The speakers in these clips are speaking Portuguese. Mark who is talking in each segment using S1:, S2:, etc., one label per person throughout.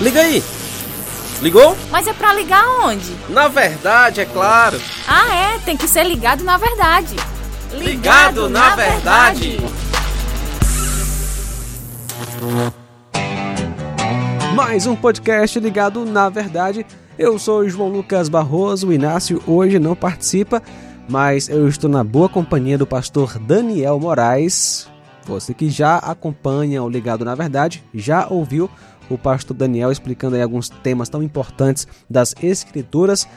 S1: Liga aí! Ligou?
S2: Mas é pra ligar onde?
S1: Na verdade, é claro.
S2: Ah, é, tem que ser ligado na verdade.
S1: Ligado, ligado na, na, verdade. verdade.
S3: Mais um podcast ligado na verdade. Eu sou João Lucas Barroso, o Inácio hoje não participa, mas eu estou na boa companhia do pastor Daniel Moraes. Você que já acompanha o Ligado na Verdade, já ouviu o pastor Daniel explicando aí alguns temas tão importantes das escrituras.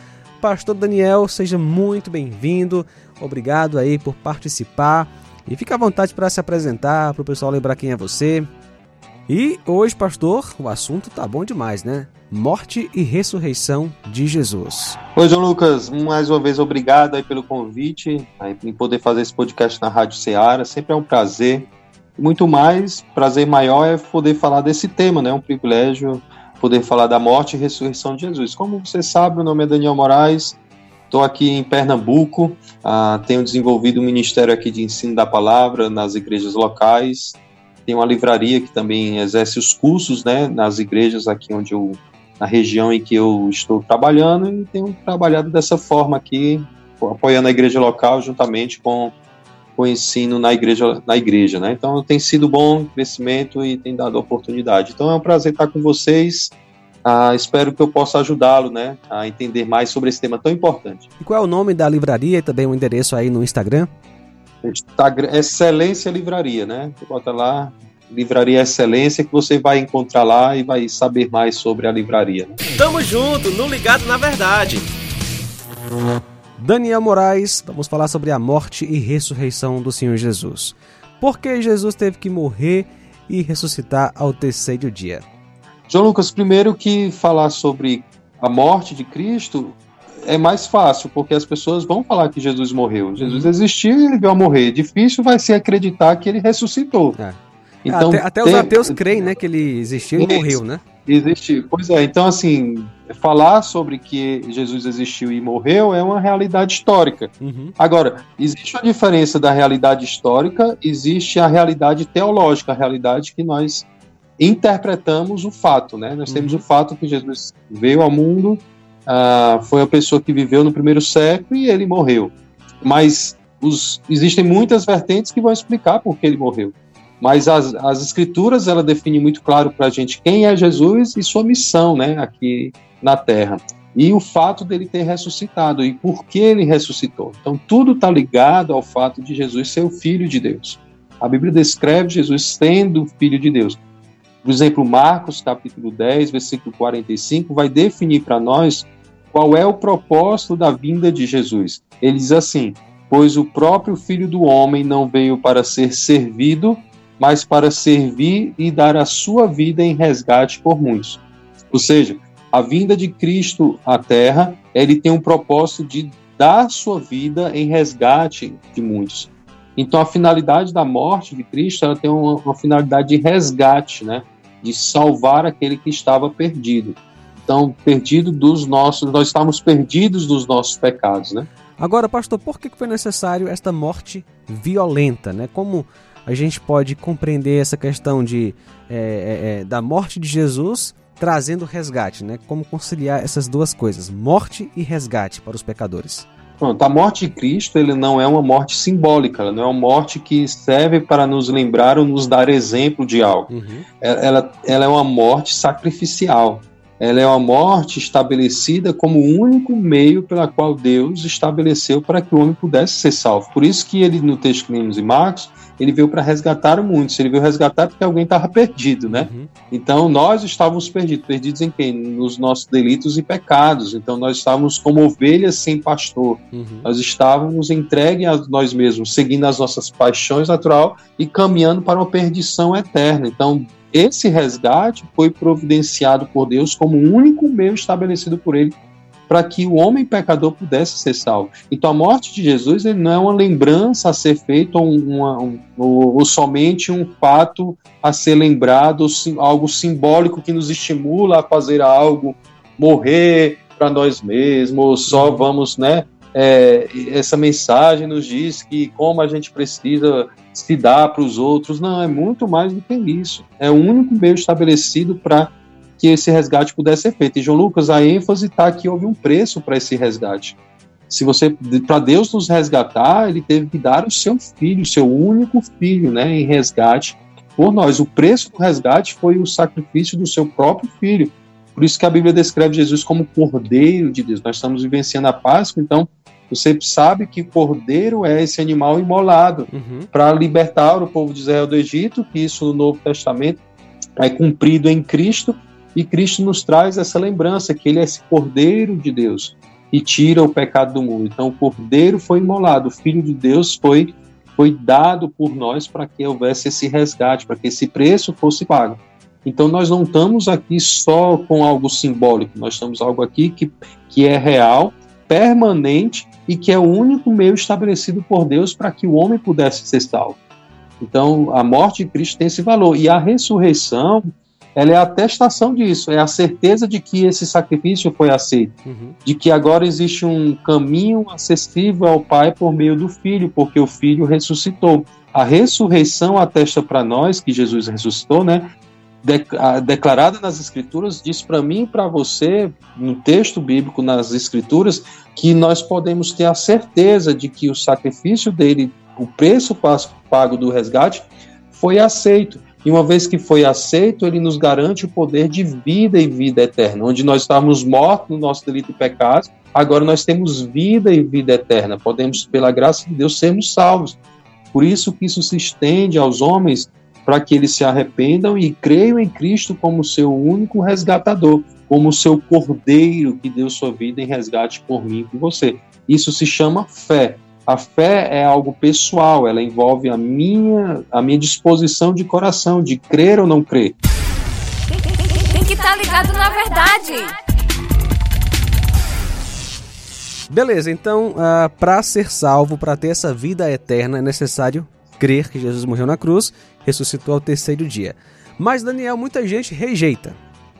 S3: Pastor Daniel, seja muito bem-vindo. Obrigado aí por participar e fique à vontade para se apresentar, para o pessoal lembrar quem é você. E hoje, pastor, o assunto tá bom demais, né? Morte e ressurreição de Jesus.
S4: Oi, João Lucas, mais uma vez obrigado aí pelo convite, aí, em poder fazer esse podcast na Rádio Ceará, sempre é um prazer muito mais, prazer maior é poder falar desse tema, né? É um privilégio poder falar da morte e ressurreição de Jesus. Como você sabe, meu nome é Daniel Moraes, estou aqui em Pernambuco, ah, tenho desenvolvido um ministério aqui de ensino da palavra nas igrejas locais, tenho uma livraria que também exerce os cursos, né, nas igrejas aqui onde eu, na região em que eu estou trabalhando e tenho trabalhado dessa forma aqui, apoiando a igreja local juntamente com o ensino na igreja, na igreja, né? Então tem sido bom crescimento e tem dado oportunidade. Então é um prazer estar com vocês. Ah, espero que eu possa ajudá-lo, né, a entender mais sobre esse tema tão importante.
S3: E qual é o nome da livraria e também o endereço aí no Instagram?
S4: Instagram Excelência Livraria, né? Você bota lá Livraria Excelência que você vai encontrar lá e vai saber mais sobre a livraria. Né?
S1: Tamo junto, no ligado na verdade.
S3: Daniel Moraes, vamos falar sobre a morte e ressurreição do Senhor Jesus. Por que Jesus teve que morrer e ressuscitar ao terceiro dia?
S4: João Lucas, primeiro que falar sobre a morte de Cristo é mais fácil, porque as pessoas vão falar que Jesus morreu. Jesus uhum. existiu e ele veio a morrer. Difícil vai ser acreditar que ele ressuscitou.
S3: É. Então, até, até tem... os ateus creem né, que ele existiu e morreu, né?
S4: Existiu. Pois é, então assim, falar sobre que Jesus existiu e morreu é uma realidade histórica. Uhum. Agora, existe uma diferença da realidade histórica, existe a realidade teológica, a realidade que nós interpretamos o fato, né? Nós uhum. temos o fato que Jesus veio ao mundo, uh, foi a pessoa que viveu no primeiro século e ele morreu. Mas os, existem muitas vertentes que vão explicar por que ele morreu. Mas as, as escrituras ela define muito claro para a gente quem é Jesus e sua missão, né, aqui na Terra. E o fato dele ter ressuscitado e por que ele ressuscitou. Então tudo está ligado ao fato de Jesus ser o Filho de Deus. A Bíblia descreve Jesus sendo o Filho de Deus. Por exemplo, Marcos capítulo 10, versículo 45, vai definir para nós qual é o propósito da vinda de Jesus. Ele diz assim: Pois o próprio Filho do Homem não veio para ser servido, mas para servir e dar a sua vida em resgate por muitos. Ou seja, a vinda de Cristo à Terra, ele tem um propósito de dar sua vida em resgate de muitos. Então, a finalidade da morte de Cristo, ela tem uma, uma finalidade de resgate, né? De salvar aquele que estava perdido. Então, perdido dos nossos, nós estávamos perdidos dos nossos pecados, né?
S3: Agora, pastor, por que foi necessário esta morte violenta, né? Como a gente pode compreender essa questão de, é, é, é, da morte de Jesus trazendo resgate, né? Como conciliar essas duas coisas, morte e resgate para os pecadores.
S4: Pronto, a morte de Cristo ele não é uma morte simbólica, ela não é uma morte que serve para nos lembrar ou nos dar exemplo de algo. Uhum. Ela, ela é uma morte sacrificial. Ela é uma morte estabelecida como o único meio pela qual Deus estabeleceu para que o homem pudesse ser salvo. Por isso que ele, no texto que lemos em Marcos, ele veio para resgatar muitos. Ele veio resgatar porque alguém estava perdido, né? Uhum. Então nós estávamos perdidos. Perdidos em quem? Nos nossos delitos e pecados. Então nós estávamos como ovelhas sem pastor. Uhum. Nós estávamos entregues a nós mesmos, seguindo as nossas paixões natural e caminhando para uma perdição eterna. Então esse resgate foi providenciado por Deus como o único meio estabelecido por ele para que o homem pecador pudesse ser salvo. Então a morte de Jesus ele não é uma lembrança a ser feita ou, uma, um, ou, ou somente um fato a ser lembrado, algo simbólico que nos estimula a fazer algo, morrer para nós mesmos, só vamos, né? É, essa mensagem nos diz que como a gente precisa se dar para os outros, não, é muito mais do que isso. É o único meio estabelecido para que esse resgate pudesse ser feito. E João Lucas, a ênfase está que houve um preço para esse resgate. Se você, para Deus nos resgatar, Ele teve que dar o seu filho, o seu único filho, né, em resgate por nós. O preço do resgate foi o sacrifício do seu próprio filho. Por isso que a Bíblia descreve Jesus como Cordeiro de Deus. Nós estamos vivenciando a Páscoa, então você sabe que Cordeiro é esse animal imolado uhum. para libertar o povo de Israel do Egito, que isso no Novo Testamento é cumprido em Cristo, e Cristo nos traz essa lembrança que ele é esse Cordeiro de Deus e tira o pecado do mundo. Então o Cordeiro foi imolado, o Filho de Deus foi foi dado por nós para que houvesse esse resgate, para que esse preço fosse pago. Então nós não estamos aqui só com algo simbólico, nós estamos algo aqui que, que é real, permanente e que é o único meio estabelecido por Deus para que o homem pudesse ser salvo. Então a morte de Cristo tem esse valor e a ressurreição ela é a atestação disso, é a certeza de que esse sacrifício foi aceito, uhum. de que agora existe um caminho acessível ao Pai por meio do Filho, porque o Filho ressuscitou. A ressurreição atesta para nós que Jesus ressuscitou, né? declarada nas Escrituras, diz para mim e para você, no texto bíblico, nas Escrituras, que nós podemos ter a certeza de que o sacrifício dele, o preço pago do resgate, foi aceito. E uma vez que foi aceito, ele nos garante o poder de vida e vida eterna. Onde nós estávamos mortos no nosso delito e pecado, agora nós temos vida e vida eterna. Podemos, pela graça de Deus, sermos salvos. Por isso que isso se estende aos homens para que eles se arrependam e creiam em Cristo como seu único resgatador, como seu cordeiro que deu sua vida em resgate por mim e por você. Isso se chama fé. A fé é algo pessoal, ela envolve a minha, a minha disposição de coração, de crer ou não crer.
S2: Tem que estar tá ligado na verdade.
S3: Beleza, então, uh, ah, para ser salvo, para ter essa vida eterna, é necessário crer que Jesus morreu na cruz, ressuscitou ao terceiro dia. Mas Daniel, muita gente rejeita,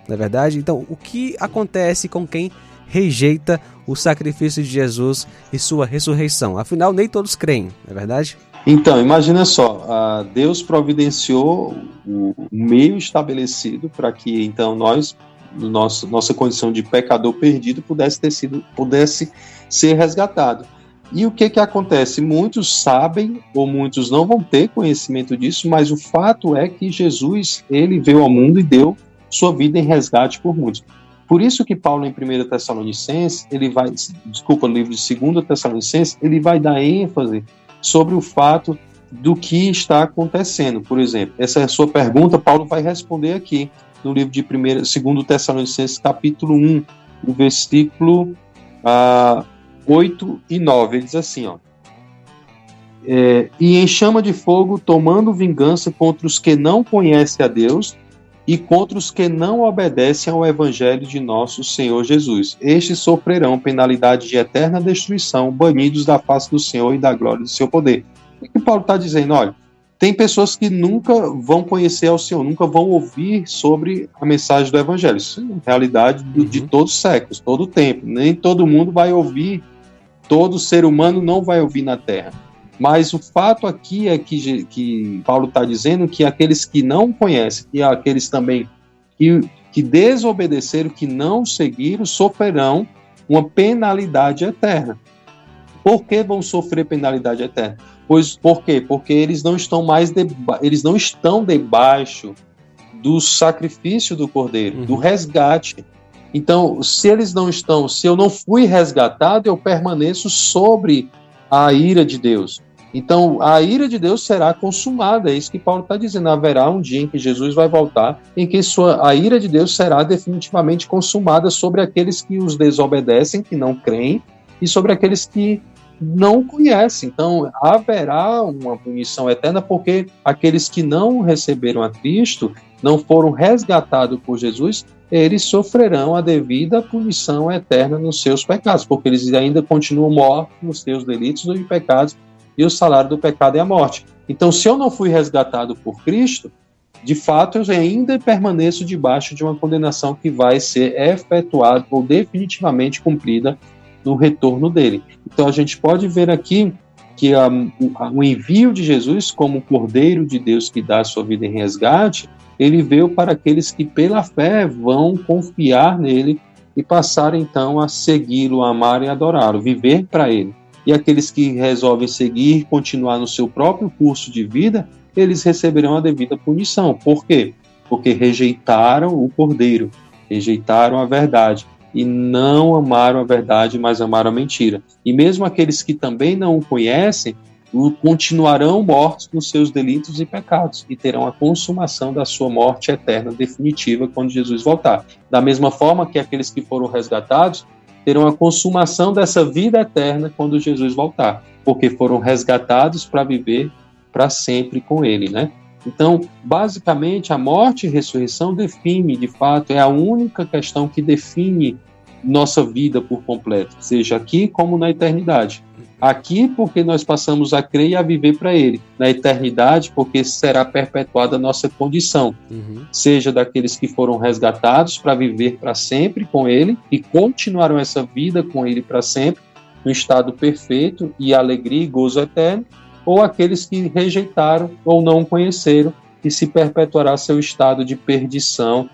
S3: não é verdade? Então, o que acontece com quem rejeita o sacrifício de Jesus e sua ressurreição. Afinal, nem todos creem, não é verdade?
S4: Então, imagina só, Deus providenciou o meio estabelecido para que então nós, nosso, nossa condição de pecador perdido, pudesse ter sido, pudesse ser resgatado. E o que que acontece? Muitos sabem ou muitos não vão ter conhecimento disso, mas o fato é que Jesus ele veio ao mundo e deu sua vida em resgate por muitos. Por isso que Paulo, em 1 Tessalonicenses, ele vai, desculpa, no livro de 2 Tessalonicenses, ele vai dar ênfase sobre o fato do que está acontecendo. Por exemplo, essa é sua pergunta, Paulo vai responder aqui no livro de 1, 2 Tessalonicenses, capítulo 1, no versículo ah, 8 e 9. Ele diz assim, ó. É, e em chama de fogo, tomando vingança contra os que não conhecem a Deus e contra os que não obedecem ao Evangelho de nosso Senhor Jesus. Estes sofrerão penalidade de eterna destruição, banidos da face do Senhor e da glória do seu poder. O que Paulo está dizendo? Olha, tem pessoas que nunca vão conhecer ao Senhor, nunca vão ouvir sobre a mensagem do Evangelho. Isso é realidade uhum. de todos os séculos, todo o tempo. Nem todo mundo vai ouvir, todo ser humano não vai ouvir na Terra. Mas o fato aqui é que, que Paulo está dizendo que aqueles que não conhecem e aqueles também que, que desobedeceram, que não seguiram, sofrerão uma penalidade eterna. Por que vão sofrer penalidade eterna? Pois por quê? Porque eles não estão mais eles não estão debaixo do sacrifício do cordeiro, uhum. do resgate. Então, se eles não estão, se eu não fui resgatado, eu permaneço sobre a ira de Deus. Então, a ira de Deus será consumada. É isso que Paulo está dizendo. Haverá um dia em que Jesus vai voltar, em que sua, a ira de Deus será definitivamente consumada sobre aqueles que os desobedecem, que não creem, e sobre aqueles que não conhecem. Então, haverá uma punição eterna, porque aqueles que não receberam a Cristo, não foram resgatados por Jesus, eles sofrerão a devida punição eterna nos seus pecados, porque eles ainda continuam mortos nos seus delitos e pecados e o salário do pecado é a morte. Então, se eu não fui resgatado por Cristo, de fato eu ainda permaneço debaixo de uma condenação que vai ser efetuada ou definitivamente cumprida no retorno dele. Então, a gente pode ver aqui que a, o envio de Jesus como Cordeiro de Deus que dá a sua vida em resgate, ele veio para aqueles que pela fé vão confiar nele e passar então a segui-lo, amar e adorá-lo, viver para ele. E aqueles que resolvem seguir, continuar no seu próprio curso de vida, eles receberão a devida punição. Por quê? Porque rejeitaram o Cordeiro, rejeitaram a verdade e não amaram a verdade, mas amaram a mentira. E mesmo aqueles que também não o conhecem, continuarão mortos nos seus delitos e pecados e terão a consumação da sua morte eterna definitiva quando Jesus voltar. Da mesma forma que aqueles que foram resgatados terão a consumação dessa vida eterna quando Jesus voltar, porque foram resgatados para viver para sempre com ele, né? Então, basicamente, a morte e a ressurreição define, de fato, é a única questão que define nossa vida por completo, seja aqui como na eternidade. Aqui, porque nós passamos a crer e a viver para Ele. Na eternidade, porque será perpetuada a nossa condição. Uhum. Seja daqueles que foram resgatados para viver para sempre com Ele e continuarão essa vida com Ele para sempre, no estado perfeito e alegria e gozo eterno, ou aqueles que rejeitaram ou não conheceram e se perpetuará seu estado de perdição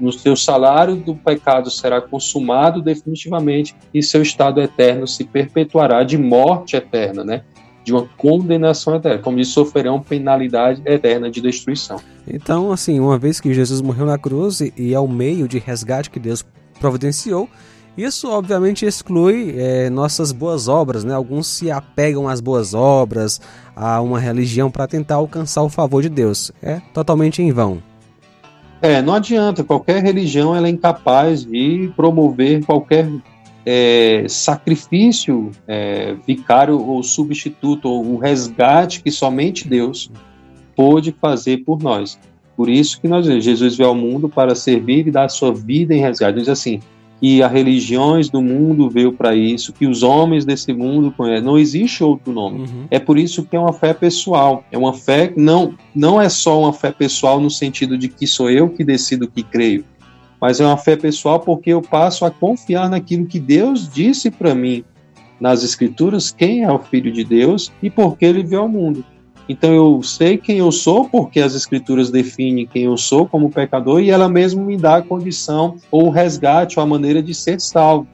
S4: no seu salário do pecado será consumado definitivamente e seu estado eterno se perpetuará de morte eterna, né? De uma condenação eterna, como diz, sofrerão penalidade eterna de destruição.
S3: Então, assim, uma vez que Jesus morreu na cruz e é o meio de resgate que Deus providenciou, isso obviamente exclui é, nossas boas obras, né? Alguns se apegam às boas obras, a uma religião para tentar alcançar o favor de Deus. É totalmente em vão.
S4: É, não adianta. Qualquer religião ela é incapaz de promover qualquer é, sacrifício é, vicário ou substituto, ou o resgate que somente Deus pôde fazer por nós. Por isso que nós Jesus veio ao mundo para servir e dar a sua vida em resgate. Diz assim: que as religiões do mundo veio para isso, que os homens desse mundo conhecem. Não existe outro nome. Uhum. É por isso que é uma fé pessoal. É uma fé não não é só uma fé pessoal no sentido de que sou eu que decido que creio, mas é uma fé pessoal porque eu passo a confiar naquilo que Deus disse para mim nas escrituras, quem é o filho de Deus e por que ele veio ao mundo. Então eu sei quem eu sou, porque as escrituras definem quem eu sou como pecador e ela mesmo me dá a condição ou o resgate ou a maneira de ser salvo.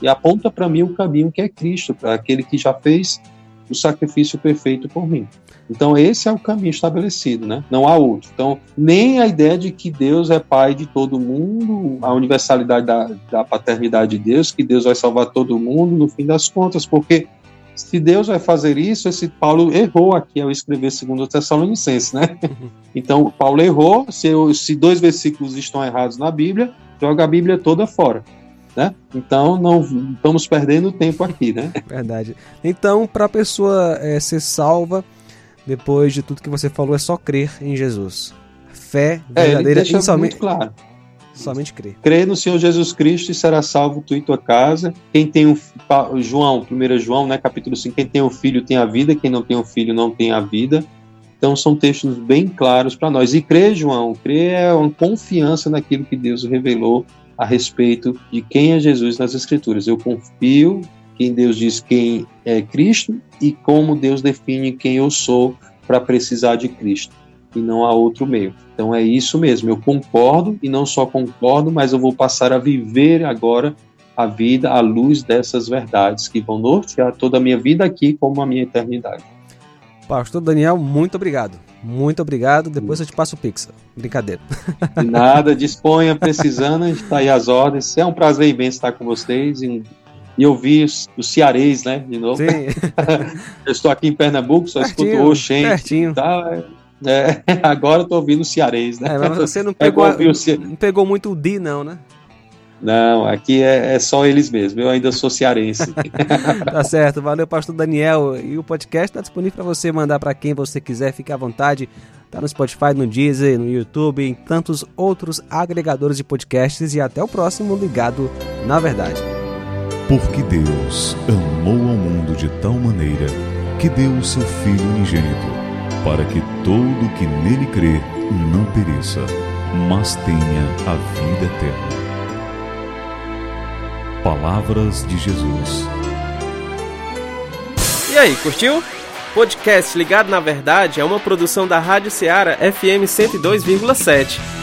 S4: E aponta para mim o caminho que é Cristo, para aquele que já fez o sacrifício perfeito por mim. Então esse é o caminho estabelecido, né? Não há outro. Então nem a ideia de que Deus é pai de todo mundo, a universalidade da, da paternidade de Deus, que Deus vai salvar todo mundo no fim das contas, porque se Deus vai fazer isso, esse Paulo errou aqui ao escrever segundo Tessalonicenses, né? Então, Paulo errou, se, se dois versículos estão errados na Bíblia, joga a Bíblia toda fora. Né? Então não estamos perdendo tempo aqui, né?
S3: Verdade. Então, para a pessoa é, ser salva, depois de tudo que você falou, é só crer em Jesus. Fé verdadeira
S4: é, deixa muito claro.
S3: Somente crer.
S4: Crê no Senhor Jesus Cristo e será salvo tu e tua casa. Quem tem um João, 1 João, né, capítulo 5, quem tem um filho tem a vida, quem não tem um filho não tem a vida. Então são textos bem claros para nós. E crer, João, crer é uma confiança naquilo que Deus revelou a respeito de quem é Jesus nas Escrituras. Eu confio em Deus diz quem é Cristo e como Deus define quem eu sou para precisar de Cristo e não há outro meio. Então é isso mesmo, eu concordo e não só concordo, mas eu vou passar a viver agora a vida à luz dessas verdades que vão nortear toda a minha vida aqui como a minha eternidade.
S3: Pastor Daniel, muito obrigado. Muito obrigado. Depois eu te passo o Pix. Brincadeira.
S4: De nada, disponha, precisando, a gente está aí às ordens. É um prazer imenso estar com vocês e, e ouvir os, os cearês, né, de novo. Sim. eu estou aqui em Pernambuco, só pertinho, escuto Oxente. Pertinho. Tá, é, agora eu tô ouvindo o cearês, né? É,
S3: mas você não é pegou, é não pegou muito o Di, não, né?
S4: Não, aqui é, é, só eles mesmo. Eu ainda sou cearense.
S3: tá certo. Valeu, pastor Daniel. E o podcast está disponível para você mandar para quem você quiser. Fique à vontade. Tá no Spotify, no Deezer, no YouTube, em tantos outros agregadores de podcasts. E até o próximo Ligado na Verdade.
S5: Porque Deus amou ao mundo de tal maneira que deu o seu Filho unigênito para que todo que nele crê não pereça, mas tenha a vida eterna. Palavras de Jesus.
S1: E aí, curtiu? Podcast Ligado na Verdade é uma produção da Rádio Ceará FM 102,7.